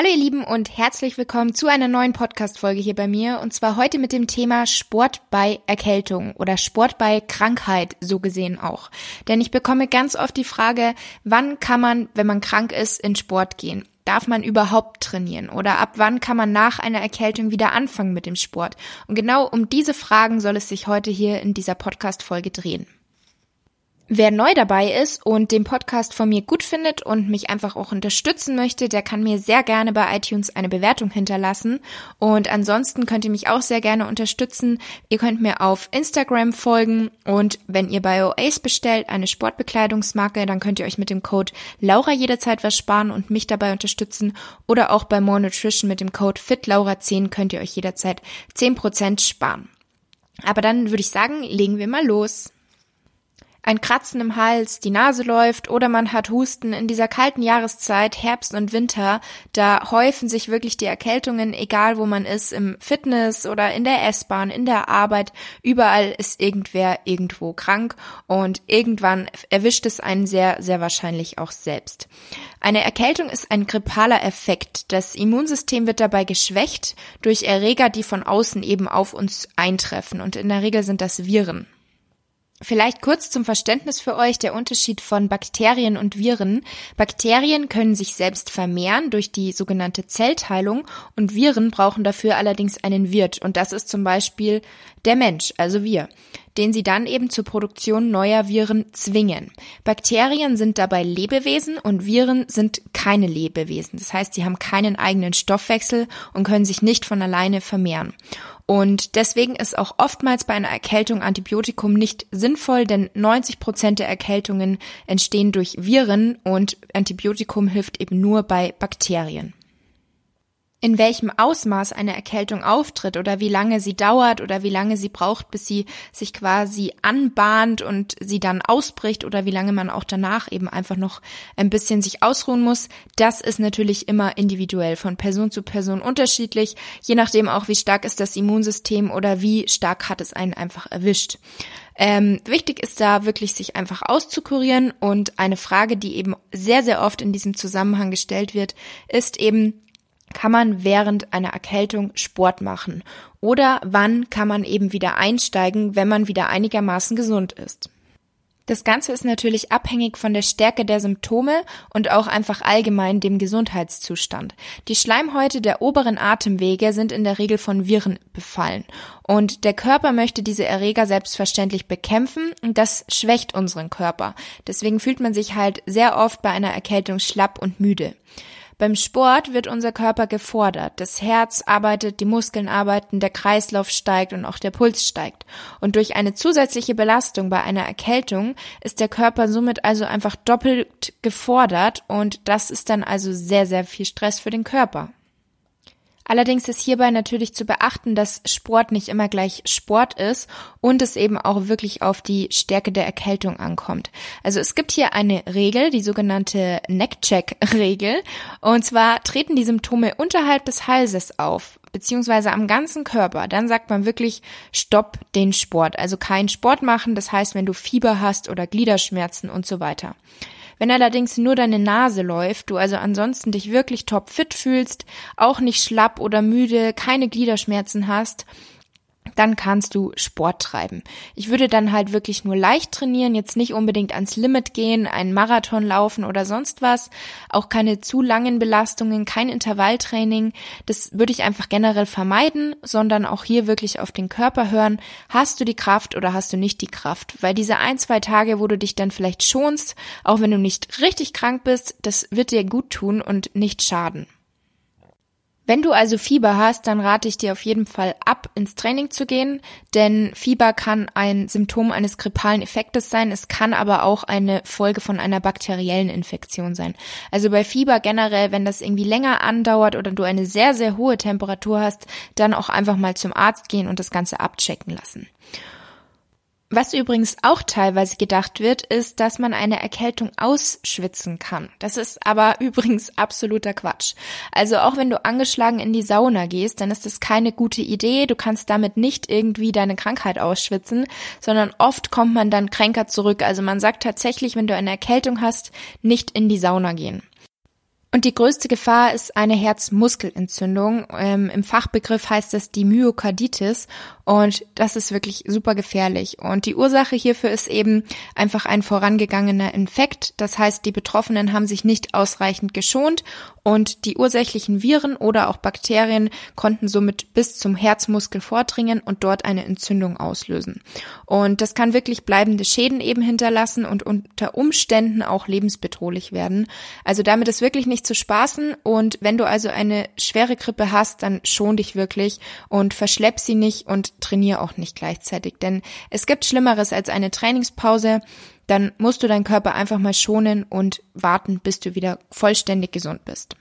Hallo ihr Lieben und herzlich willkommen zu einer neuen Podcast-Folge hier bei mir und zwar heute mit dem Thema Sport bei Erkältung oder Sport bei Krankheit so gesehen auch. Denn ich bekomme ganz oft die Frage, wann kann man, wenn man krank ist, in Sport gehen? Darf man überhaupt trainieren? Oder ab wann kann man nach einer Erkältung wieder anfangen mit dem Sport? Und genau um diese Fragen soll es sich heute hier in dieser Podcast-Folge drehen. Wer neu dabei ist und den Podcast von mir gut findet und mich einfach auch unterstützen möchte, der kann mir sehr gerne bei iTunes eine Bewertung hinterlassen. Und ansonsten könnt ihr mich auch sehr gerne unterstützen. Ihr könnt mir auf Instagram folgen und wenn ihr bei OACE bestellt, eine Sportbekleidungsmarke, dann könnt ihr euch mit dem Code Laura jederzeit was sparen und mich dabei unterstützen. Oder auch bei More Nutrition mit dem Code FitLaura10 könnt ihr euch jederzeit 10% sparen. Aber dann würde ich sagen, legen wir mal los ein Kratzen im Hals, die Nase läuft oder man hat Husten in dieser kalten Jahreszeit, Herbst und Winter, da häufen sich wirklich die Erkältungen, egal wo man ist, im Fitness oder in der S-Bahn, in der Arbeit, überall ist irgendwer irgendwo krank und irgendwann erwischt es einen sehr, sehr wahrscheinlich auch selbst. Eine Erkältung ist ein grippaler Effekt. Das Immunsystem wird dabei geschwächt durch Erreger, die von außen eben auf uns eintreffen und in der Regel sind das Viren. Vielleicht kurz zum Verständnis für euch der Unterschied von Bakterien und Viren. Bakterien können sich selbst vermehren durch die sogenannte Zellteilung und Viren brauchen dafür allerdings einen Wirt und das ist zum Beispiel der Mensch, also wir, den sie dann eben zur Produktion neuer Viren zwingen. Bakterien sind dabei Lebewesen und Viren sind keine Lebewesen. Das heißt, sie haben keinen eigenen Stoffwechsel und können sich nicht von alleine vermehren. Und deswegen ist auch oftmals bei einer Erkältung Antibiotikum nicht sinnvoll, denn 90 Prozent der Erkältungen entstehen durch Viren und Antibiotikum hilft eben nur bei Bakterien in welchem Ausmaß eine Erkältung auftritt oder wie lange sie dauert oder wie lange sie braucht, bis sie sich quasi anbahnt und sie dann ausbricht oder wie lange man auch danach eben einfach noch ein bisschen sich ausruhen muss, das ist natürlich immer individuell von Person zu Person unterschiedlich, je nachdem auch wie stark ist das Immunsystem oder wie stark hat es einen einfach erwischt. Ähm, wichtig ist da wirklich, sich einfach auszukurieren und eine Frage, die eben sehr, sehr oft in diesem Zusammenhang gestellt wird, ist eben, kann man während einer Erkältung Sport machen? Oder wann kann man eben wieder einsteigen, wenn man wieder einigermaßen gesund ist? Das Ganze ist natürlich abhängig von der Stärke der Symptome und auch einfach allgemein dem Gesundheitszustand. Die Schleimhäute der oberen Atemwege sind in der Regel von Viren befallen und der Körper möchte diese Erreger selbstverständlich bekämpfen und das schwächt unseren Körper. Deswegen fühlt man sich halt sehr oft bei einer Erkältung schlapp und müde. Beim Sport wird unser Körper gefordert. Das Herz arbeitet, die Muskeln arbeiten, der Kreislauf steigt und auch der Puls steigt. Und durch eine zusätzliche Belastung bei einer Erkältung ist der Körper somit also einfach doppelt gefordert und das ist dann also sehr, sehr viel Stress für den Körper. Allerdings ist hierbei natürlich zu beachten, dass Sport nicht immer gleich Sport ist und es eben auch wirklich auf die Stärke der Erkältung ankommt. Also es gibt hier eine Regel, die sogenannte Neckcheck-Regel. Und zwar treten die Symptome unterhalb des Halses auf, beziehungsweise am ganzen Körper. Dann sagt man wirklich Stopp den Sport. Also kein Sport machen. Das heißt, wenn du Fieber hast oder Gliederschmerzen und so weiter. Wenn allerdings nur deine Nase läuft, du also ansonsten dich wirklich topfit fühlst, auch nicht schlapp oder müde, keine Gliederschmerzen hast, dann kannst du Sport treiben. Ich würde dann halt wirklich nur leicht trainieren, jetzt nicht unbedingt ans Limit gehen, einen Marathon laufen oder sonst was, auch keine zu langen Belastungen, kein Intervalltraining. Das würde ich einfach generell vermeiden, sondern auch hier wirklich auf den Körper hören. Hast du die Kraft oder hast du nicht die Kraft? Weil diese ein, zwei Tage, wo du dich dann vielleicht schonst, auch wenn du nicht richtig krank bist, das wird dir gut tun und nicht schaden. Wenn du also Fieber hast, dann rate ich dir auf jeden Fall ab, ins Training zu gehen, denn Fieber kann ein Symptom eines grippalen Effektes sein, es kann aber auch eine Folge von einer bakteriellen Infektion sein. Also bei Fieber generell, wenn das irgendwie länger andauert oder du eine sehr, sehr hohe Temperatur hast, dann auch einfach mal zum Arzt gehen und das Ganze abchecken lassen. Was übrigens auch teilweise gedacht wird, ist, dass man eine Erkältung ausschwitzen kann. Das ist aber übrigens absoluter Quatsch. Also auch wenn du angeschlagen in die Sauna gehst, dann ist das keine gute Idee. Du kannst damit nicht irgendwie deine Krankheit ausschwitzen, sondern oft kommt man dann kränker zurück. Also man sagt tatsächlich, wenn du eine Erkältung hast, nicht in die Sauna gehen. Und die größte Gefahr ist eine Herzmuskelentzündung. Ähm, Im Fachbegriff heißt es die Myokarditis und das ist wirklich super gefährlich. Und die Ursache hierfür ist eben einfach ein vorangegangener Infekt. Das heißt, die Betroffenen haben sich nicht ausreichend geschont und die ursächlichen Viren oder auch Bakterien konnten somit bis zum Herzmuskel vordringen und dort eine Entzündung auslösen. Und das kann wirklich bleibende Schäden eben hinterlassen und unter Umständen auch lebensbedrohlich werden. Also damit ist wirklich nicht zu spaßen. Und wenn du also eine schwere Grippe hast, dann schon dich wirklich und verschlepp sie nicht und trainier auch nicht gleichzeitig, denn es gibt Schlimmeres als eine Trainingspause. Dann musst du deinen Körper einfach mal schonen und warten, bis du wieder vollständig gesund bist.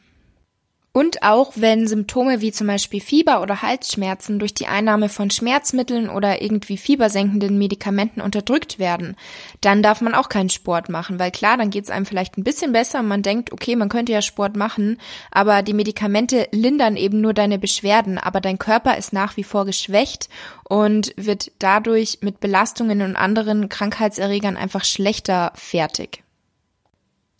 Und auch wenn Symptome wie zum Beispiel Fieber oder Halsschmerzen durch die Einnahme von Schmerzmitteln oder irgendwie fiebersenkenden Medikamenten unterdrückt werden, dann darf man auch keinen Sport machen, weil klar, dann geht es einem vielleicht ein bisschen besser und man denkt, okay, man könnte ja Sport machen, aber die Medikamente lindern eben nur deine Beschwerden, aber dein Körper ist nach wie vor geschwächt und wird dadurch mit Belastungen und anderen Krankheitserregern einfach schlechter fertig.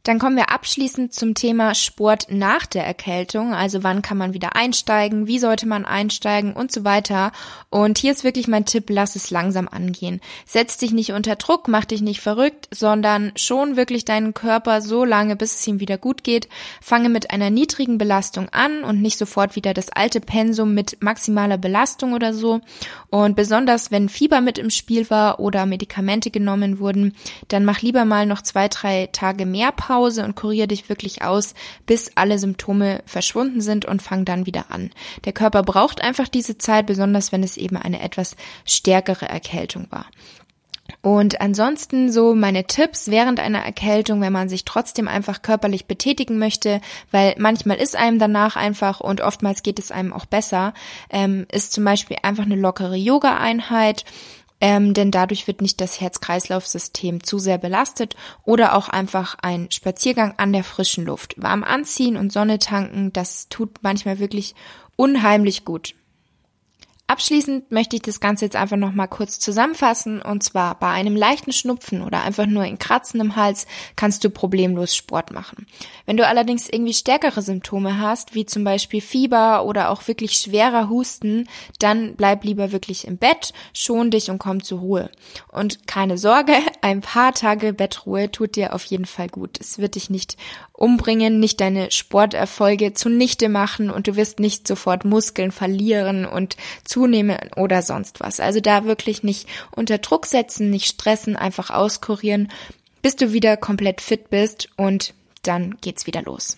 Dann kommen wir abschließend zum Thema Sport nach der Erkältung. Also wann kann man wieder einsteigen? Wie sollte man einsteigen und so weiter? Und hier ist wirklich mein Tipp, lass es langsam angehen. Setz dich nicht unter Druck, mach dich nicht verrückt, sondern schon wirklich deinen Körper so lange, bis es ihm wieder gut geht. Fange mit einer niedrigen Belastung an und nicht sofort wieder das alte Pensum mit maximaler Belastung oder so. Und besonders wenn Fieber mit im Spiel war oder Medikamente genommen wurden, dann mach lieber mal noch zwei, drei Tage mehr Pause Pause und kurier dich wirklich aus, bis alle Symptome verschwunden sind und fang dann wieder an. Der Körper braucht einfach diese Zeit, besonders wenn es eben eine etwas stärkere Erkältung war. Und ansonsten so meine Tipps während einer Erkältung, wenn man sich trotzdem einfach körperlich betätigen möchte, weil manchmal ist einem danach einfach und oftmals geht es einem auch besser, ähm, ist zum Beispiel einfach eine lockere Yoga-Einheit ähm, denn dadurch wird nicht das Herz-Kreislauf-System zu sehr belastet oder auch einfach ein Spaziergang an der frischen Luft. Warm anziehen und Sonne tanken, das tut manchmal wirklich unheimlich gut. Abschließend möchte ich das Ganze jetzt einfach noch mal kurz zusammenfassen und zwar bei einem leichten Schnupfen oder einfach nur in Kratzen im Hals kannst du problemlos Sport machen. Wenn du allerdings irgendwie stärkere Symptome hast, wie zum Beispiel Fieber oder auch wirklich schwerer Husten, dann bleib lieber wirklich im Bett, schon dich und komm zur Ruhe. Und keine Sorge, ein paar Tage Bettruhe tut dir auf jeden Fall gut. Es wird dich nicht umbringen, nicht deine Sporterfolge zunichte machen und du wirst nicht sofort Muskeln verlieren und zunehmen oder sonst was. Also da wirklich nicht unter Druck setzen, nicht stressen, einfach auskurieren, bis du wieder komplett fit bist und dann geht's wieder los.